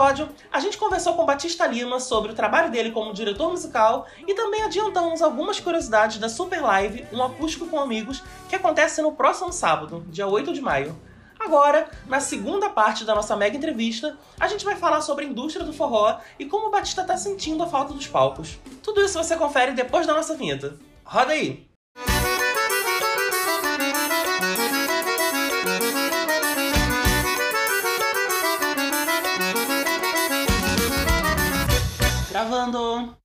episódio, a gente conversou com Batista Lima sobre o trabalho dele como diretor musical e também adiantamos algumas curiosidades da Super Live, um acústico com amigos, que acontece no próximo sábado, dia 8 de maio. Agora, na segunda parte da nossa mega entrevista, a gente vai falar sobre a indústria do forró e como o Batista tá sentindo a falta dos palcos. Tudo isso você confere depois da nossa vinheta. Roda aí! Gravando!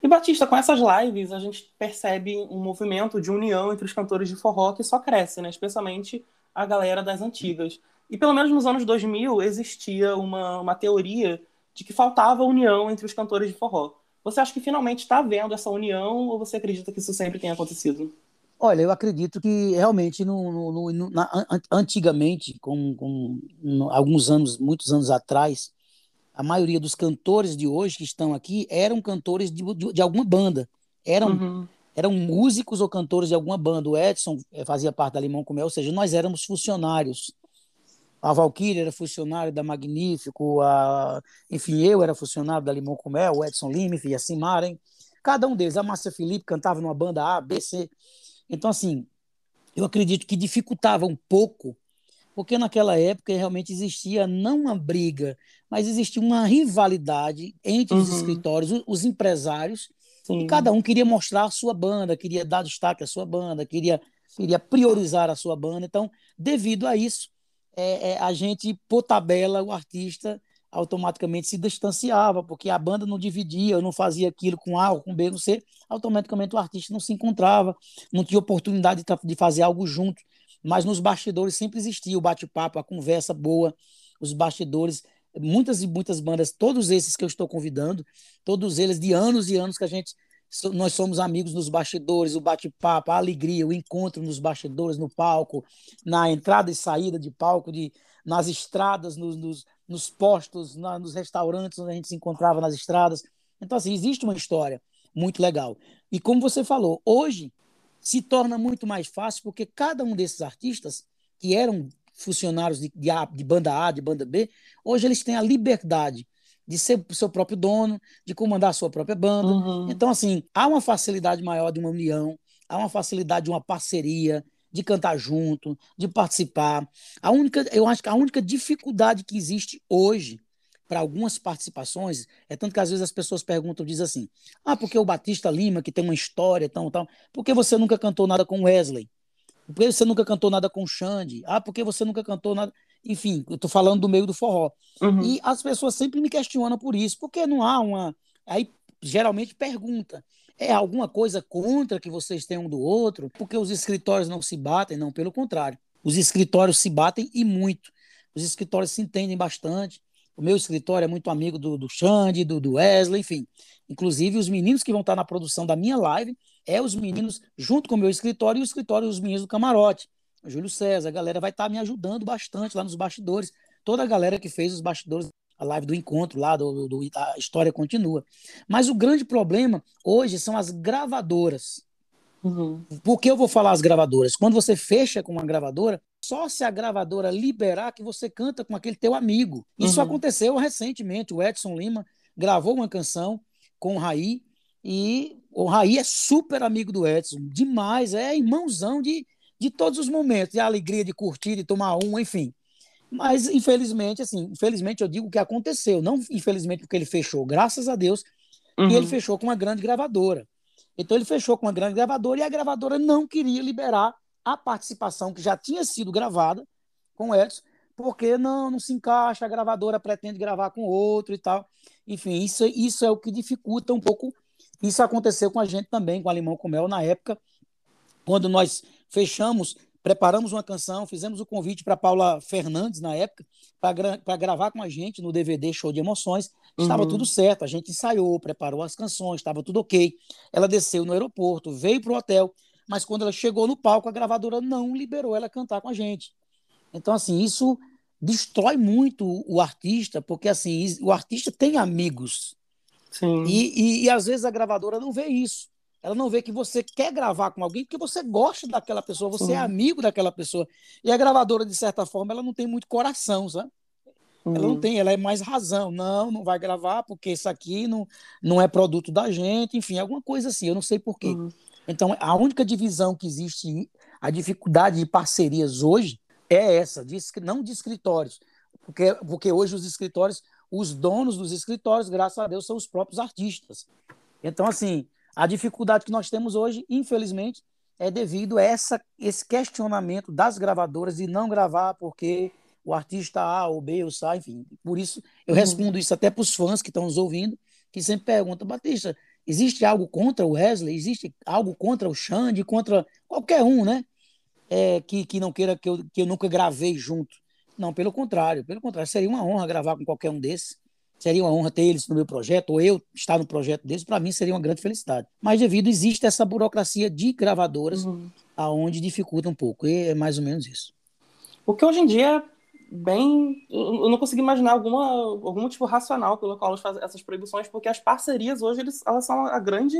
E Batista, com essas lives, a gente percebe um movimento de união entre os cantores de forró que só cresce, né? Especialmente a galera das antigas. E pelo menos nos anos 2000 existia uma, uma teoria de que faltava união entre os cantores de forró. Você acha que finalmente está vendo essa união ou você acredita que isso sempre tem acontecido? Olha, eu acredito que realmente no, no, no na, antigamente, com, com alguns anos, muitos anos atrás, a maioria dos cantores de hoje que estão aqui eram cantores de, de, de alguma banda. Eram, uhum. eram músicos ou cantores de alguma banda. O Edson eh, fazia parte da Limão com Mel, ou seja, nós éramos funcionários. A Valkyrie era funcionário da Magnífico, a... enfim, eu era funcionário da Limão com Mel, o Edson Lima, enfim, a Simaren. Cada um deles. A Márcia Felipe cantava numa banda A, B, C. Então, assim, eu acredito que dificultava um pouco, porque naquela época realmente existia não uma briga, mas existia uma rivalidade entre uhum. os escritórios, os empresários, Sim. e cada um queria mostrar a sua banda, queria dar destaque à sua banda, queria, queria priorizar a sua banda. Então, devido a isso, é, é, a gente, por tabela, o artista automaticamente se distanciava, porque a banda não dividia, não fazia aquilo com A ou com B, não C, automaticamente o artista não se encontrava, não tinha oportunidade de, de fazer algo junto. Mas nos bastidores sempre existia o bate-papo, a conversa boa, os bastidores, muitas e muitas bandas, todos esses que eu estou convidando, todos eles de anos e anos que a gente nós somos amigos nos bastidores, o bate-papo, a alegria, o encontro nos bastidores, no palco, na entrada e saída de palco, de, nas estradas, nos, nos, nos postos, na, nos restaurantes onde a gente se encontrava nas estradas. Então, assim, existe uma história muito legal. E como você falou, hoje se torna muito mais fácil porque cada um desses artistas, que eram funcionários de, de, a, de banda A, de banda B, hoje eles têm a liberdade de ser seu próprio dono, de comandar a sua própria banda. Uhum. Então, assim, há uma facilidade maior de uma união, há uma facilidade de uma parceria, de cantar junto, de participar. A única, eu acho que a única dificuldade que existe hoje para algumas participações é tanto que às vezes as pessoas perguntam, dizem assim: "Ah, porque o Batista Lima, que tem uma história tão tal, por que você nunca cantou nada com Wesley? Por que você nunca cantou nada com Xande? Ah, porque você nunca cantou nada, enfim, eu estou falando do meio do forró. Uhum. E as pessoas sempre me questionam por isso, porque não há uma aí geralmente pergunta: é alguma coisa contra que vocês tenham um do outro? Porque os escritórios não se batem? Não, pelo contrário. Os escritórios se batem e muito. Os escritórios se entendem bastante. O meu escritório é muito amigo do, do Xande, do, do Wesley, enfim. Inclusive, os meninos que vão estar na produção da minha live é os meninos, junto com o meu escritório, e o escritório dos meninos do camarote. O Júlio César, a galera vai estar me ajudando bastante lá nos bastidores. Toda a galera que fez os bastidores a live do encontro lá, do, do, a história continua. Mas o grande problema hoje são as gravadoras. Uhum. Por que eu vou falar as gravadoras? Quando você fecha com uma gravadora, só se a gravadora liberar que você canta com aquele teu amigo. Isso uhum. aconteceu recentemente. O Edson Lima gravou uma canção com o Raí e o Raí é super amigo do Edson, demais, é irmãozão de, de todos os momentos, de alegria, de curtir, de tomar um, enfim. Mas, infelizmente, assim, infelizmente eu digo que aconteceu. Não infelizmente porque ele fechou, graças a Deus, uhum. e ele fechou com uma grande gravadora. Então ele fechou com uma grande gravadora e a gravadora não queria liberar a participação que já tinha sido gravada com o Edson, porque não, não se encaixa, a gravadora pretende gravar com outro e tal. Enfim, isso, isso é o que dificulta um pouco. Isso aconteceu com a gente também, com a Limão com Mel, na época, quando nós fechamos preparamos uma canção, fizemos o convite para Paula Fernandes na época para gra gravar com a gente no DVD Show de Emoções. Estava uhum. tudo certo, a gente ensaiou, preparou as canções, estava tudo ok. Ela desceu no aeroporto, veio para o hotel, mas quando ela chegou no palco, a gravadora não liberou ela cantar com a gente. Então, assim, isso destrói muito o artista, porque assim, o artista tem amigos. Sim. E, e, e às vezes a gravadora não vê isso. Ela não vê que você quer gravar com alguém porque você gosta daquela pessoa, você é amigo daquela pessoa. E a gravadora, de certa forma, ela não tem muito coração, sabe? Uhum. Ela não uhum. tem, ela é mais razão. Não, não vai gravar porque isso aqui não, não é produto da gente, enfim, alguma coisa assim, eu não sei porquê. Uhum. Então, a única divisão que existe, a dificuldade de parcerias hoje é essa, de, não de escritórios, porque, porque hoje os escritórios, os donos dos escritórios, graças a Deus, são os próprios artistas. Então, assim, a dificuldade que nós temos hoje, infelizmente, é devido a essa, esse questionamento das gravadoras de não gravar porque o artista A ou B ou C, enfim. Por isso, eu uhum. respondo isso até para os fãs que estão nos ouvindo, que sempre perguntam, Batista, existe algo contra o Wesley? Existe algo contra o Xande, contra qualquer um, né? É, que, que não queira que eu, que eu nunca gravei junto. Não, pelo contrário, pelo contrário, seria uma honra gravar com qualquer um desses. Seria uma honra ter eles no meu projeto, ou eu estar no projeto deles, para mim seria uma grande felicidade. Mas devido existe essa burocracia de gravadoras, uhum. aonde dificulta um pouco. E é mais ou menos isso. Porque hoje em dia bem. Eu não consigo imaginar alguma, algum motivo racional pelo qual eles fazem essas proibições, porque as parcerias hoje eles, elas são a grande,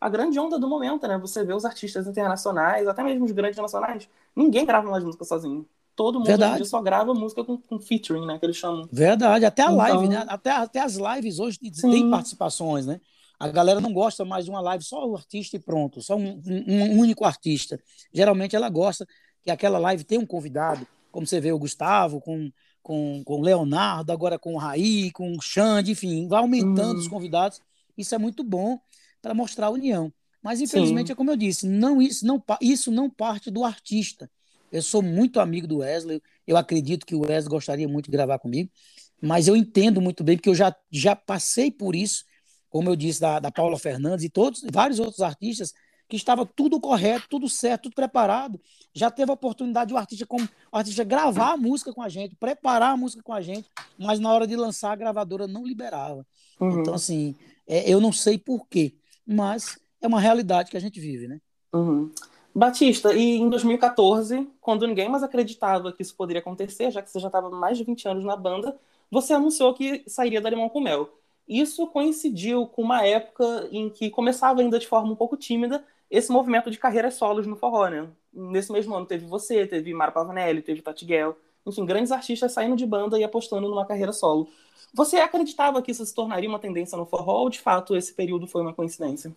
a grande onda do momento, né? Você vê os artistas internacionais, até mesmo os grandes nacionais, ninguém grava mais música sozinho. Todo mundo só grava música com, com, featuring, né? Que eles chamam. Verdade, até a então... live, né? Até, até as lives hoje Sim. tem participações, né? A galera não gosta mais de uma live só o artista e pronto, só um, um, um único artista. Geralmente ela gosta que aquela live tenha um convidado, como você vê o Gustavo com, com, com o Leonardo, agora com o Raí, com o Xande, enfim, vai aumentando uhum. os convidados. Isso é muito bom para mostrar a união. Mas, infelizmente, Sim. é como eu disse, não, isso, não, isso não parte do artista. Eu sou muito amigo do Wesley, eu acredito que o Wesley gostaria muito de gravar comigo, mas eu entendo muito bem, porque eu já, já passei por isso, como eu disse, da, da Paula Fernandes e todos, vários outros artistas que estava tudo correto, tudo certo, tudo preparado. Já teve a oportunidade de o artista, como, o artista gravar a música com a gente, preparar a música com a gente, mas na hora de lançar a gravadora não liberava. Uhum. Então, assim, é, eu não sei porquê, mas é uma realidade que a gente vive, né? Uhum. Batista, e em 2014, quando ninguém mais acreditava que isso poderia acontecer, já que você já estava mais de 20 anos na banda, você anunciou que sairia da Limão com Mel. Isso coincidiu com uma época em que começava ainda de forma um pouco tímida esse movimento de carreiras solos no forró, né? Nesse mesmo ano teve você, teve Mara Pavanelli, teve Tati Guel, enfim, grandes artistas saindo de banda e apostando numa carreira solo. Você acreditava que isso se tornaria uma tendência no forró ou de fato esse período foi uma coincidência?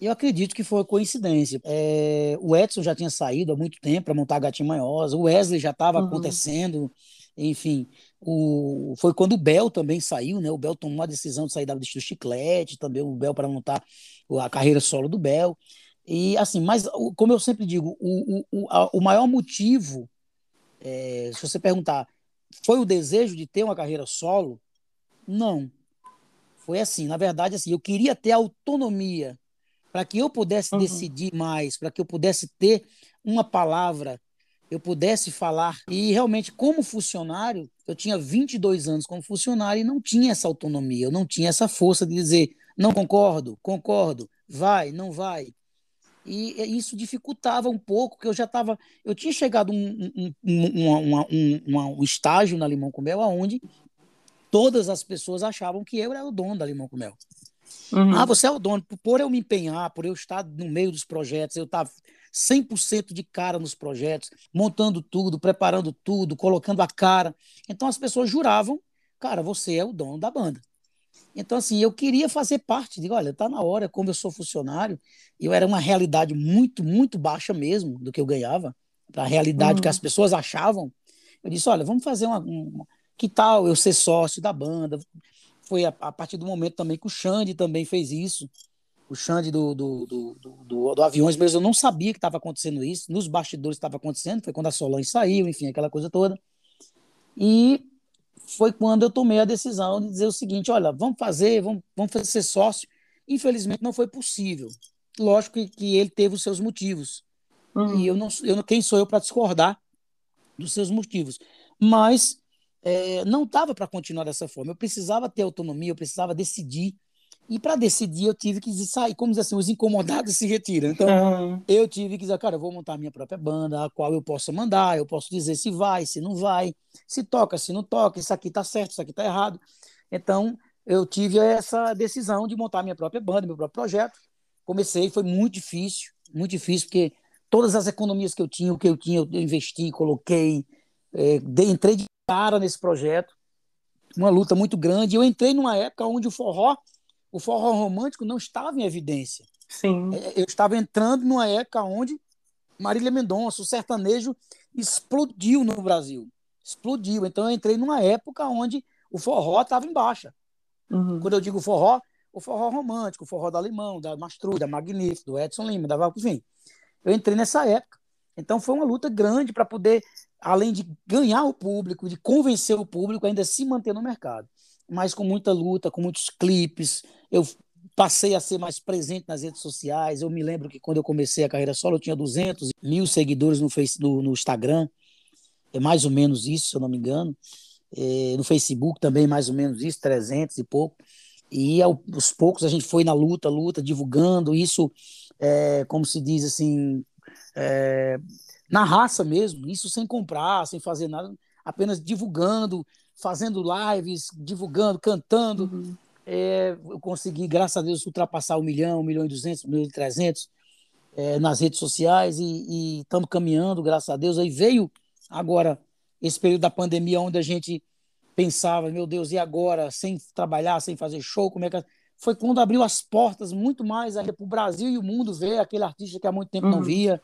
Eu acredito que foi coincidência. É, o Edson já tinha saído há muito tempo para montar a Gatinha Manhosa, o Wesley já estava uhum. acontecendo, enfim. O, foi quando o Bel também saiu, né? O Bel tomou a decisão de sair da do Chiclete, também o Bel para montar a carreira solo do Bel. E assim, mas como eu sempre digo, o, o, a, o maior motivo, é, se você perguntar, foi o desejo de ter uma carreira solo? Não. Foi assim, na verdade, assim, eu queria ter autonomia para que eu pudesse uhum. decidir mais, para que eu pudesse ter uma palavra, eu pudesse falar. E realmente, como funcionário, eu tinha 22 anos como funcionário e não tinha essa autonomia, eu não tinha essa força de dizer, não concordo, concordo, vai, não vai e isso dificultava um pouco, porque eu já estava. Eu tinha chegado um, um, um, um, um estágio na Limão com Mel, onde todas as pessoas achavam que eu era o dono da Limão com Mel. Uhum. Ah, você é o dono. Por eu me empenhar, por eu estar no meio dos projetos, eu estava 100% de cara nos projetos, montando tudo, preparando tudo, colocando a cara. Então as pessoas juravam, cara, você é o dono da banda. Então, assim, eu queria fazer parte, digo, olha, está na hora, como eu sou funcionário, eu era uma realidade muito, muito baixa mesmo do que eu ganhava, para a realidade uhum. que as uhum. pessoas achavam. Eu disse, olha, vamos fazer uma, uma, Que tal eu ser sócio da banda? Foi a, a, partir do momento também que o Xande também fez isso. O Xande do, do, do, do, do Aviões, mas eu não sabia que estava acontecendo isso. Nos bastidores estava acontecendo, foi quando a Solange saiu, enfim, aquela coisa toda. E foi quando eu tomei a decisão de dizer o seguinte: olha, vamos fazer, vamos, vamos fazer ser sócio. Infelizmente não foi possível. Lógico que, que ele teve os seus motivos. Uhum. E eu não, eu, quem sou eu para discordar dos seus motivos? Mas é, não estava para continuar dessa forma. Eu precisava ter autonomia, eu precisava decidir e para decidir, eu tive que sair, como dizer assim, os incomodados se retiram. Então, uhum. eu tive que dizer, cara, eu vou montar minha própria banda, a qual eu posso mandar, eu posso dizer se vai, se não vai, se toca, se não toca, isso aqui tá certo, isso aqui tá errado. Então, eu tive essa decisão de montar minha própria banda, meu próprio projeto. Comecei, foi muito difícil, muito difícil, porque todas as economias que eu tinha, o que eu tinha, eu investi, coloquei, é, entrei de cara nesse projeto uma luta muito grande. Eu entrei numa época onde o forró, o forró romântico não estava em evidência. Sim. É, eu estava entrando numa época onde Marília Mendonça, o sertanejo explodiu no Brasil. Explodiu. Então eu entrei numa época onde o forró estava em baixa. Uhum. Quando eu digo forró, o forró romântico, o forró da Limão, da Mastruz, da Magnífico, do Edson Lima, da Val, enfim. Eu entrei nessa época. Então foi uma luta grande para poder, além de ganhar o público, de convencer o público, ainda se manter no mercado. Mas com muita luta, com muitos clipes, eu passei a ser mais presente nas redes sociais. Eu me lembro que quando eu comecei a carreira solo, eu tinha 200 mil seguidores no, no, no Instagram. É mais ou menos isso, se eu não me engano. É, no Facebook também, mais ou menos isso, 300 e pouco. E aos poucos a gente foi na luta, luta, divulgando isso, é, como se diz assim, é, na raça mesmo, isso sem comprar, sem fazer nada, apenas divulgando, fazendo lives, divulgando, cantando. Uhum. É, eu consegui, graças a Deus, ultrapassar um milhão, um milhão e duzentos, um milhão e trezentos é, nas redes sociais e estamos caminhando, graças a Deus. Aí veio agora esse período da pandemia onde a gente pensava, meu Deus, e agora, sem trabalhar, sem fazer show, como é que. Foi quando abriu as portas muito mais para o Brasil e o mundo ver aquele artista que há muito tempo uhum. não via.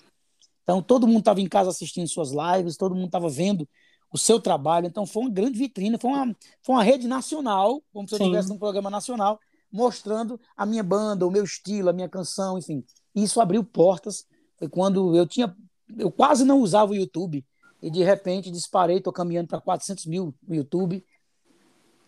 Então, todo mundo estava em casa assistindo suas lives, todo mundo estava vendo o seu trabalho. Então, foi uma grande vitrine, foi uma, foi uma rede nacional, como se eu estivesse num programa nacional, mostrando a minha banda, o meu estilo, a minha canção, enfim. Isso abriu portas. Foi quando eu tinha. Eu quase não usava o YouTube e de repente disparei, estou caminhando para 400 mil no YouTube.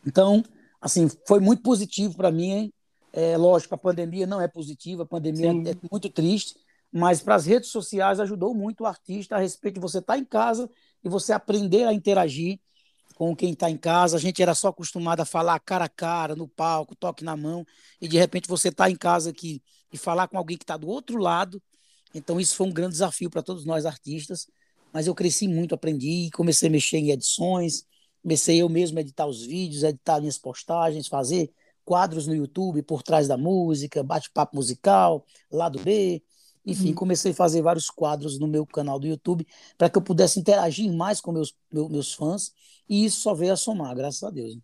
Então, assim, foi muito positivo para mim. Hein? É, lógico, a pandemia não é positiva, a pandemia Sim. é muito triste, mas para as redes sociais ajudou muito o artista a respeito de você estar tá em casa e você aprender a interagir com quem está em casa. A gente era só acostumado a falar cara a cara, no palco, toque na mão, e de repente você está em casa aqui e falar com alguém que está do outro lado. Então, isso foi um grande desafio para todos nós artistas mas eu cresci muito, aprendi, comecei a mexer em edições, comecei eu mesmo a editar os vídeos, editar minhas postagens, fazer quadros no YouTube por trás da música, bate-papo musical, lado B, enfim, uhum. comecei a fazer vários quadros no meu canal do YouTube para que eu pudesse interagir mais com meus, meus, meus fãs e isso só veio a somar, graças a Deus.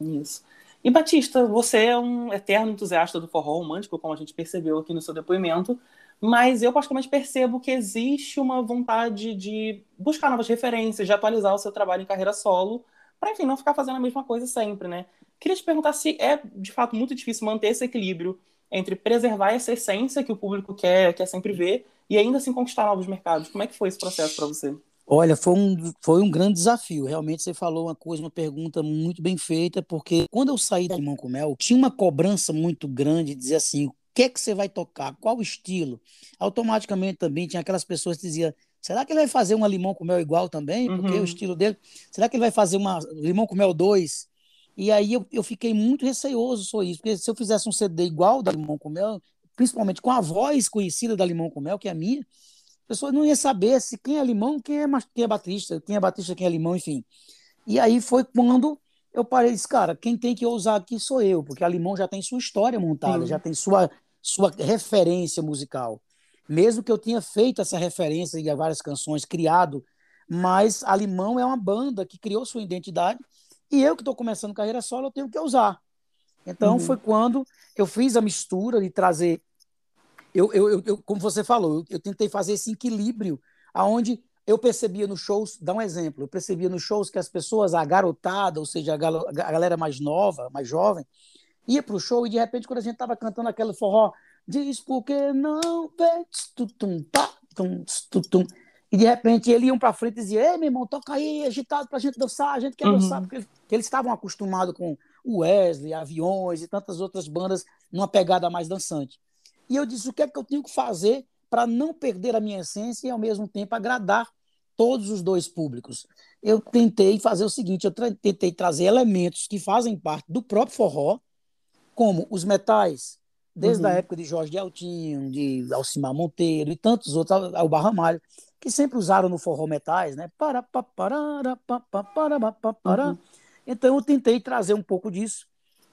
Isso. E Batista, você é um eterno entusiasta do forró romântico, como a gente percebeu aqui no seu depoimento, mas eu particularmente percebo que existe uma vontade de buscar novas referências, de atualizar o seu trabalho em carreira solo, para enfim, não ficar fazendo a mesma coisa sempre, né? Queria te perguntar se é de fato muito difícil manter esse equilíbrio entre preservar essa essência que o público quer, quer sempre ver e ainda assim conquistar novos mercados. Como é que foi esse processo para você? Olha, foi um, foi um grande desafio. Realmente você falou uma coisa, uma pergunta muito bem feita, porque quando eu saí da Limão com Mel, tinha uma cobrança muito grande de dizer assim, que é que você vai tocar, qual estilo. Automaticamente também tinha aquelas pessoas que diziam, será que ele vai fazer uma limão com mel igual também? Porque uhum. o estilo dele, será que ele vai fazer uma limão com mel 2? E aí eu, eu fiquei muito receoso sobre isso, porque se eu fizesse um CD igual da Limão com Mel, principalmente com a voz conhecida da Limão com Mel, que é a minha, a pessoa não ia saber se quem é Limão, quem é, quem é Batista, quem é Batista, quem é Limão, enfim. E aí foi quando eu parei e disse, cara, quem tem que ousar aqui sou eu, porque a Limão já tem sua história montada, já tem sua sua referência musical. Mesmo que eu tenha feito essa referência em várias canções, criado, mas a Limão é uma banda que criou sua identidade e eu que estou começando carreira solo, eu tenho que usar. Então uhum. foi quando eu fiz a mistura de trazer. Eu, eu, eu como você falou, eu, eu, tentei fazer esse equilíbrio, aonde eu percebia nos shows, dá um exemplo, eu percebia nos shows que as pessoas, a garotada, ou seja, a, galera mais nova, mais jovem, ia pro show e de repente, quando a gente tava cantando aquele forró, diz porque não tutum, pá, tum, tutum, e de repente eles iam para frente e diziam: Ei, meu irmão, toca aí, agitado pra gente dançar, a gente quer uhum. dançar, porque eles estavam acostumados com o Wesley, Aviões e tantas outras bandas numa pegada mais dançante. E eu disse: o que é que eu tenho que fazer para não perder a minha essência e ao mesmo tempo agradar todos os dois públicos? Eu tentei fazer o seguinte: eu tentei trazer elementos que fazem parte do próprio forró, como os metais, desde uhum. a época de Jorge de Altinho, de Alcimar Monteiro e tantos outros, o Barramalho, que sempre usaram no forró metais, né? Para, para, para, para, para, para, para. Uhum. Então eu tentei trazer um pouco disso,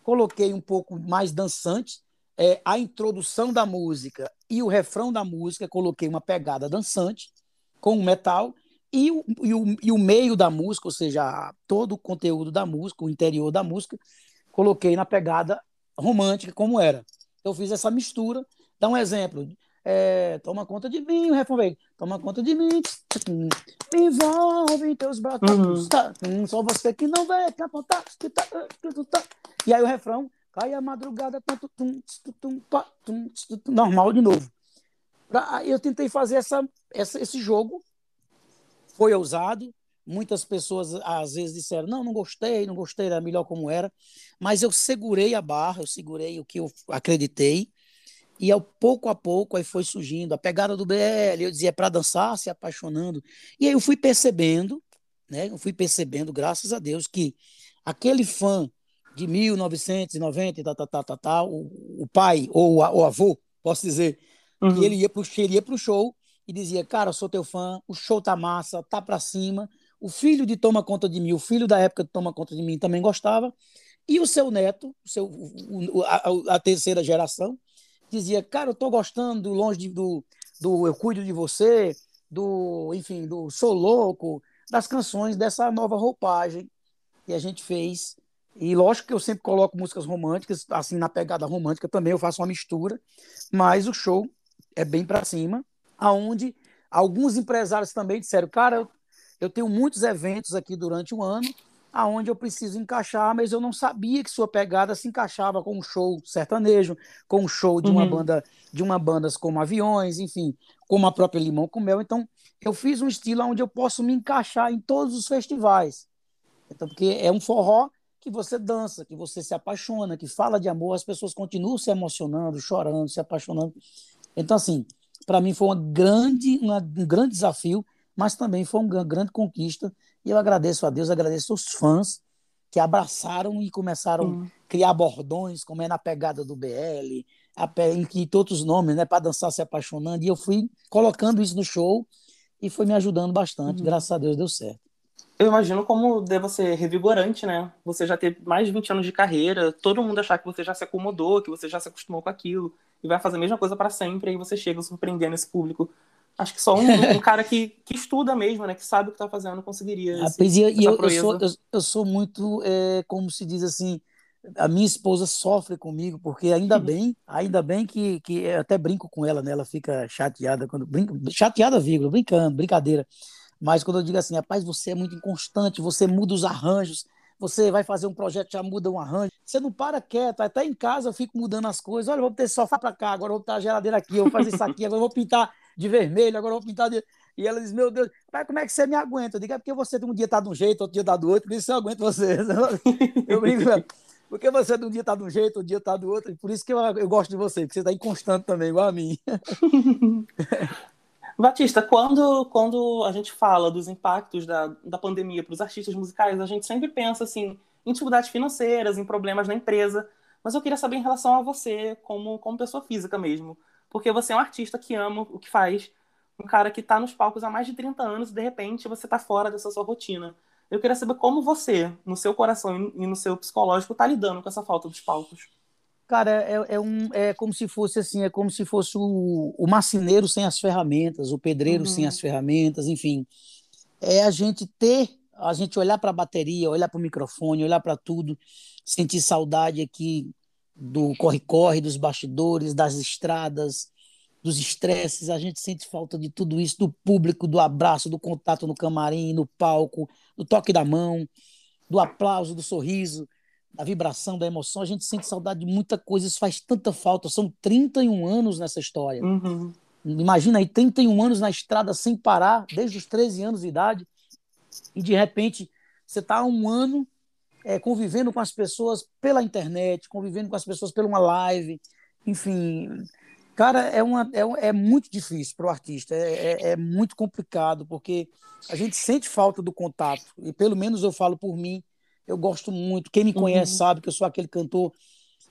coloquei um pouco mais dançante, é, a introdução da música e o refrão da música, coloquei uma pegada dançante com o metal e o, e, o, e o meio da música, ou seja, todo o conteúdo da música, o interior da música, coloquei na pegada romântica, como era. Eu fiz essa mistura. Dá um exemplo. É, toma conta de mim, o refrão veio. Toma conta de mim, me envolve em teus braços. Uhum. Tá, só você que não vê, que apontar. E aí o refrão, cai a madrugada, normal de novo. Eu tentei fazer essa, essa, esse jogo, foi ousado. Muitas pessoas às vezes disseram: não, não gostei, não gostei, era melhor como era. Mas eu segurei a barra, eu segurei o que eu acreditei e ao pouco a pouco aí foi surgindo a pegada do BL, eu dizia para dançar, se apaixonando. E aí eu fui percebendo, né? Eu fui percebendo, graças a Deus, que aquele fã de 1990 e tá, tá, tá, tá, tá, o, o pai ou o avô, posso dizer, uhum. que ele ia pro, ele ia pro show e dizia: "Cara, eu sou teu fã, o show tá massa, tá para cima". O filho de Toma Conta de Mim, o filho da época de Toma Conta de Mim também gostava. E o seu neto, o seu, o, a, a terceira geração, dizia, cara, eu tô gostando longe de, do, do Eu Cuido de Você, do, enfim, do Sou Louco, das canções dessa nova roupagem que a gente fez. E lógico que eu sempre coloco músicas românticas, assim, na pegada romântica também eu faço uma mistura, mas o show é bem para cima, aonde alguns empresários também disseram, cara, eu tenho muitos eventos aqui durante o ano, aonde eu preciso encaixar, mas eu não sabia que sua pegada se encaixava com um show sertanejo, com um show de uma uhum. banda, de uma bandas como Aviões, enfim, como a própria Limão com Mel. Então, eu fiz um estilo onde eu posso me encaixar em todos os festivais. Então, porque é um forró que você dança, que você se apaixona, que fala de amor, as pessoas continuam se emocionando, chorando, se apaixonando. Então, assim, para mim foi uma grande, uma, um grande desafio, mas também foi uma grande conquista e eu agradeço a Deus, agradeço os fãs que abraçaram e começaram a criar bordões, como é na pegada do BL, a, que todos os nomes, né, para dançar se apaixonando. E eu fui colocando isso no show e foi me ajudando bastante. Uhum. Graças a Deus deu certo. Eu imagino como deva ser revigorante, né? Você já ter mais de 20 anos de carreira, todo mundo achar que você já se acomodou, que você já se acostumou com aquilo, e vai fazer a mesma coisa para sempre, e aí você chega surpreendendo esse público Acho que só um, um cara que, que estuda mesmo, né? Que sabe o que está fazendo, conseguiria. Ah, esse, e eu, eu, sou, eu, eu, sou muito, é, como se diz assim, a minha esposa sofre comigo, porque ainda bem, ainda bem que, que eu até brinco com ela, né? Ela fica chateada quando brinco, chateada, vírgula, brincando, brincadeira. Mas quando eu digo assim, rapaz, você é muito inconstante, você muda os arranjos, você vai fazer um projeto, já muda um arranjo, você não para quieto, até em casa eu fico mudando as coisas, olha, vou ter sofá para cá, agora vou botar a geladeira aqui, eu vou fazer isso aqui, agora eu vou pintar de vermelho, agora eu vou pintar de. E ela diz: Meu Deus, pai, como é que você me aguenta? Eu digo: É porque você um dia tá de um jeito, outro dia tá do outro, por isso eu aguento você. Eu brinco, porque você de um dia tá de um jeito, outro dia tá do outro, por isso que eu, eu gosto de você, porque você tá inconstante também, igual a mim. Batista, quando, quando a gente fala dos impactos da, da pandemia para os artistas musicais, a gente sempre pensa assim, em dificuldades financeiras, em problemas na empresa. Mas eu queria saber em relação a você, como, como pessoa física mesmo porque você é um artista que ama o que faz, um cara que está nos palcos há mais de 30 anos e de repente você está fora dessa sua rotina. Eu queria saber como você, no seu coração e no seu psicológico, está lidando com essa falta dos palcos. Cara, é, é, um, é como se fosse assim, é como se fosse o, o marceneiro sem as ferramentas, o pedreiro uhum. sem as ferramentas, enfim. É a gente ter, a gente olhar para a bateria, olhar para o microfone, olhar para tudo, sentir saudade aqui do corre-corre, dos bastidores, das estradas, dos estresses, a gente sente falta de tudo isso, do público, do abraço, do contato no camarim, no palco, do toque da mão, do aplauso, do sorriso, da vibração, da emoção. A gente sente saudade de muita coisa, isso faz tanta falta. São 31 anos nessa história. Uhum. Imagina aí, 31 anos na estrada sem parar, desde os 13 anos de idade, e de repente você está um ano é, convivendo com as pessoas pela internet, convivendo com as pessoas pela uma live, enfim. Cara, é, uma, é, é muito difícil para o artista, é, é, é, muito complicado, porque a gente sente falta do contato, e pelo menos eu falo por mim, eu gosto muito. Quem me conhece uhum. sabe que eu sou aquele cantor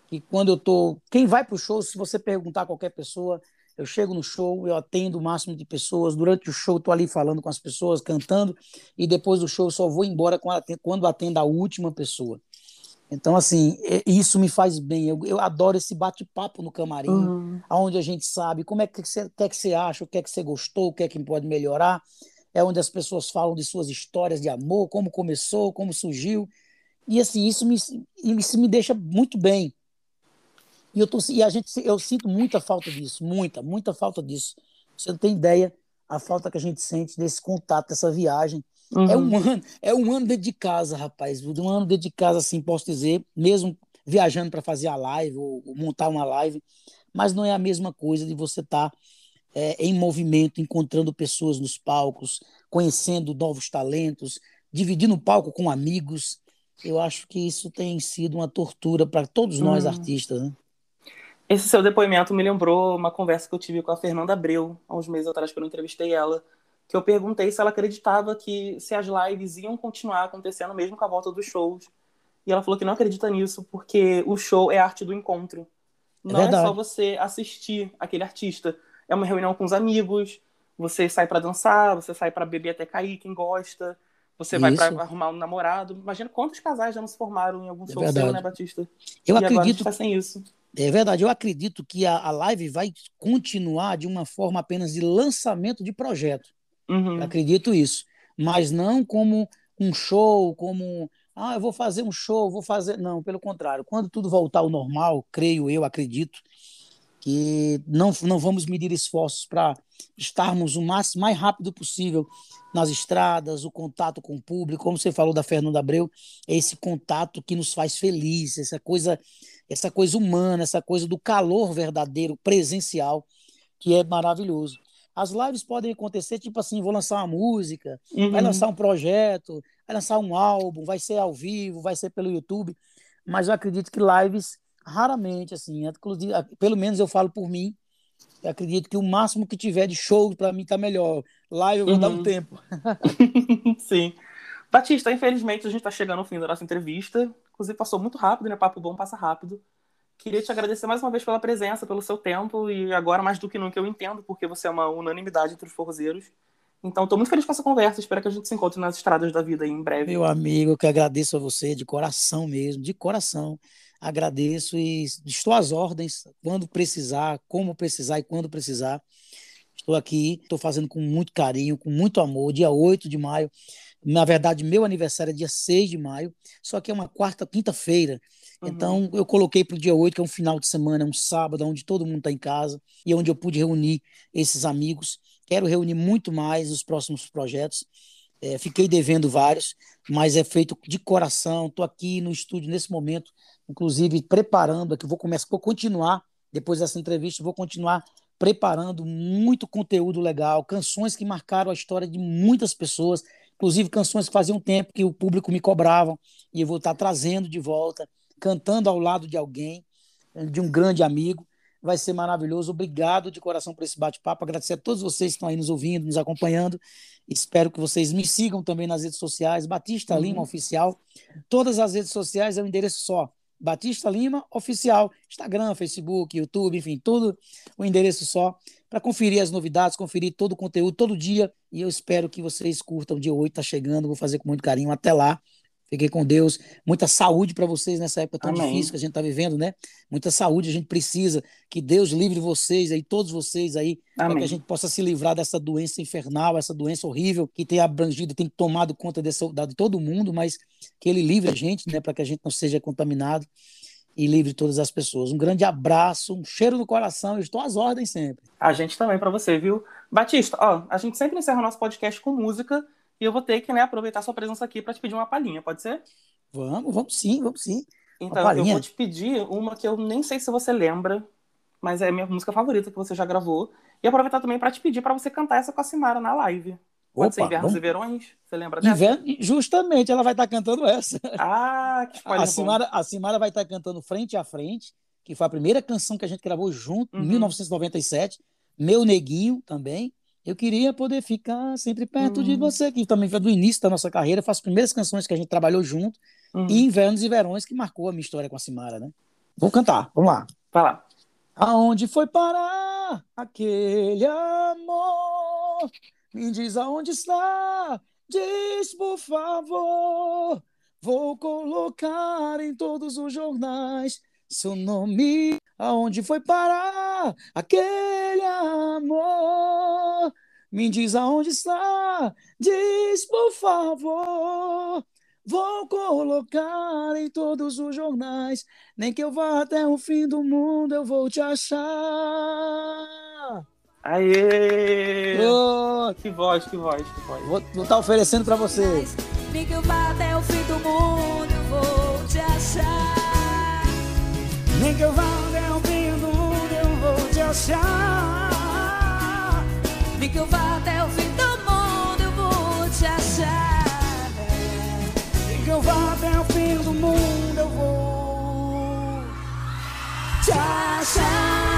que, quando eu tô. Quem vai para o show, se você perguntar a qualquer pessoa, eu chego no show, eu atendo o máximo de pessoas. Durante o show, estou ali falando com as pessoas, cantando, e depois do show, eu só vou embora quando atendo a última pessoa. Então, assim, isso me faz bem. Eu, eu adoro esse bate-papo no camarim, uhum. onde a gente sabe como é que você, o que, é que você acha, o que é que você gostou, o que é que pode melhorar. é onde as pessoas falam de suas histórias de amor, como começou, como surgiu. E assim, isso me, isso me deixa muito bem. E, eu tô, e a gente, eu sinto muita falta disso, muita, muita falta disso. Você não tem ideia a falta que a gente sente desse contato, dessa viagem. Uhum. É um ano, é um ano dentro de casa, rapaz. Um ano dentro de casa, assim, posso dizer, mesmo viajando para fazer a live ou, ou, montar uma live, mas não é a mesma coisa de você estar tá, é, em movimento, encontrando pessoas nos palcos, conhecendo novos talentos, dividindo o palco com amigos. Eu acho que isso tem sido uma tortura para todos nós uhum. artistas, né? Esse seu depoimento me lembrou uma conversa que eu tive com a Fernanda Abreu, há uns meses atrás, quando eu entrevistei ela, que eu perguntei se ela acreditava que se as lives iam continuar acontecendo mesmo com a volta dos shows. E ela falou que não acredita nisso, porque o show é a arte do encontro. É não é, é só você assistir aquele artista. É uma reunião com os amigos, você sai para dançar, você sai para beber até cair, quem gosta. Você vai para arrumar um namorado. Imagina quantos casais já não se formaram em algum é show seu, né, Batista? Eu e acredito. Agora sem isso. É verdade, eu acredito que a, a live vai continuar de uma forma apenas de lançamento de projeto. Uhum. Acredito isso. Mas não como um show, como ah, eu vou fazer um show, vou fazer. Não, pelo contrário. Quando tudo voltar ao normal, creio eu, acredito, que não, não vamos medir esforços para estarmos o mais, mais rápido possível nas estradas, o contato com o público, como você falou da Fernanda Abreu, é esse contato que nos faz felizes, essa coisa, essa coisa humana, essa coisa do calor verdadeiro, presencial, que é maravilhoso. As lives podem acontecer, tipo assim, vou lançar uma música, uhum. vai lançar um projeto, vai lançar um álbum, vai ser ao vivo, vai ser pelo YouTube, mas eu acredito que lives raramente, assim, inclusive, pelo menos eu falo por mim, eu acredito que o máximo que tiver de show para mim tá melhor. Live eu vou uhum. dar um uhum. tempo. Sim. Batista, infelizmente a gente está chegando ao fim da nossa entrevista. Inclusive passou muito rápido, né? Papo bom passa rápido. Queria te agradecer mais uma vez pela presença, pelo seu tempo e agora mais do que nunca eu entendo porque você é uma unanimidade entre os forrozeiros. Então, estou muito feliz com essa conversa. Espero que a gente se encontre nas estradas da vida aí em breve. Meu amigo, que agradeço a você de coração mesmo, de coração agradeço e estou às ordens quando precisar, como precisar e quando precisar. Estou aqui, estou fazendo com muito carinho, com muito amor. Dia 8 de maio, na verdade, meu aniversário é dia 6 de maio, só que é uma quarta, quinta-feira. Uhum. Então, eu coloquei para o dia 8, que é um final de semana, um sábado, onde todo mundo está em casa e onde eu pude reunir esses amigos. Quero reunir muito mais os próximos projetos. É, fiquei devendo vários, mas é feito de coração. Estou aqui no estúdio nesse momento inclusive preparando aqui, vou começar, vou continuar depois dessa entrevista, vou continuar preparando muito conteúdo legal, canções que marcaram a história de muitas pessoas, inclusive canções que faziam tempo que o público me cobrava e eu vou estar trazendo de volta, cantando ao lado de alguém, de um grande amigo. Vai ser maravilhoso. Obrigado de coração por esse bate-papo. Agradecer a todos vocês que estão aí nos ouvindo, nos acompanhando. Espero que vocês me sigam também nas redes sociais, Batista uhum. Lima Oficial. Todas as redes sociais é o um endereço só, Batista Lima Oficial, Instagram, Facebook, YouTube, enfim, tudo o endereço só para conferir as novidades, conferir todo o conteúdo todo dia. E eu espero que vocês curtam. O dia 8 está chegando, vou fazer com muito carinho. Até lá. Fiquei com Deus. Muita saúde para vocês nessa época tão Amém. difícil que a gente está vivendo, né? Muita saúde, a gente precisa. Que Deus livre vocês aí, todos vocês aí, para que a gente possa se livrar dessa doença infernal, essa doença horrível que tem abrangido, tem tomado conta desse, de todo mundo, mas que Ele livre a gente, né? Para que a gente não seja contaminado e livre todas as pessoas. Um grande abraço, um cheiro no coração. Eu estou às ordens sempre. A gente também para você, viu? Batista, ó, a gente sempre encerra o nosso podcast com música. E eu vou ter que né, aproveitar sua presença aqui para te pedir uma palhinha, pode ser? Vamos, vamos sim, vamos sim. Então, eu vou te pedir uma que eu nem sei se você lembra, mas é a minha música favorita que você já gravou. E aproveitar também para te pedir para você cantar essa com a Simara na live. Pode Opa, ser Invernos vamos... e Verões? Você lembra dessa? Inverno... Justamente, ela vai estar tá cantando essa. Ah, que a Simara, a Simara vai estar tá cantando Frente a Frente, que foi a primeira canção que a gente gravou junto, em 1997. Uhum. Meu Neguinho também. Eu queria poder ficar sempre perto uhum. de você, que também foi do início da nossa carreira, foi as primeiras canções que a gente trabalhou junto, uhum. e Invernos e Verões, que marcou a minha história com a Simara, né? Vamos cantar, vamos lá. Vai lá. Aonde foi parar aquele amor? Me diz aonde está, diz por favor. Vou colocar em todos os jornais seu nome. Aonde foi parar aquele amor? Me diz aonde está, diz por favor. Vou colocar em todos os jornais, nem que eu vá até o fim do mundo, eu vou te achar. Aê! Oh, que voz, que voz, que voz. Vou estar tá oferecendo para você. Nem que eu vá até o fim do mundo, que eu vá até o fim do mundo, eu vou te achar. Nem que eu vá até o fim do mundo, eu vou te achar. Nem que eu vá até o fim do mundo, eu vou te achar.